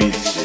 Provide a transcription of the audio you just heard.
Missão.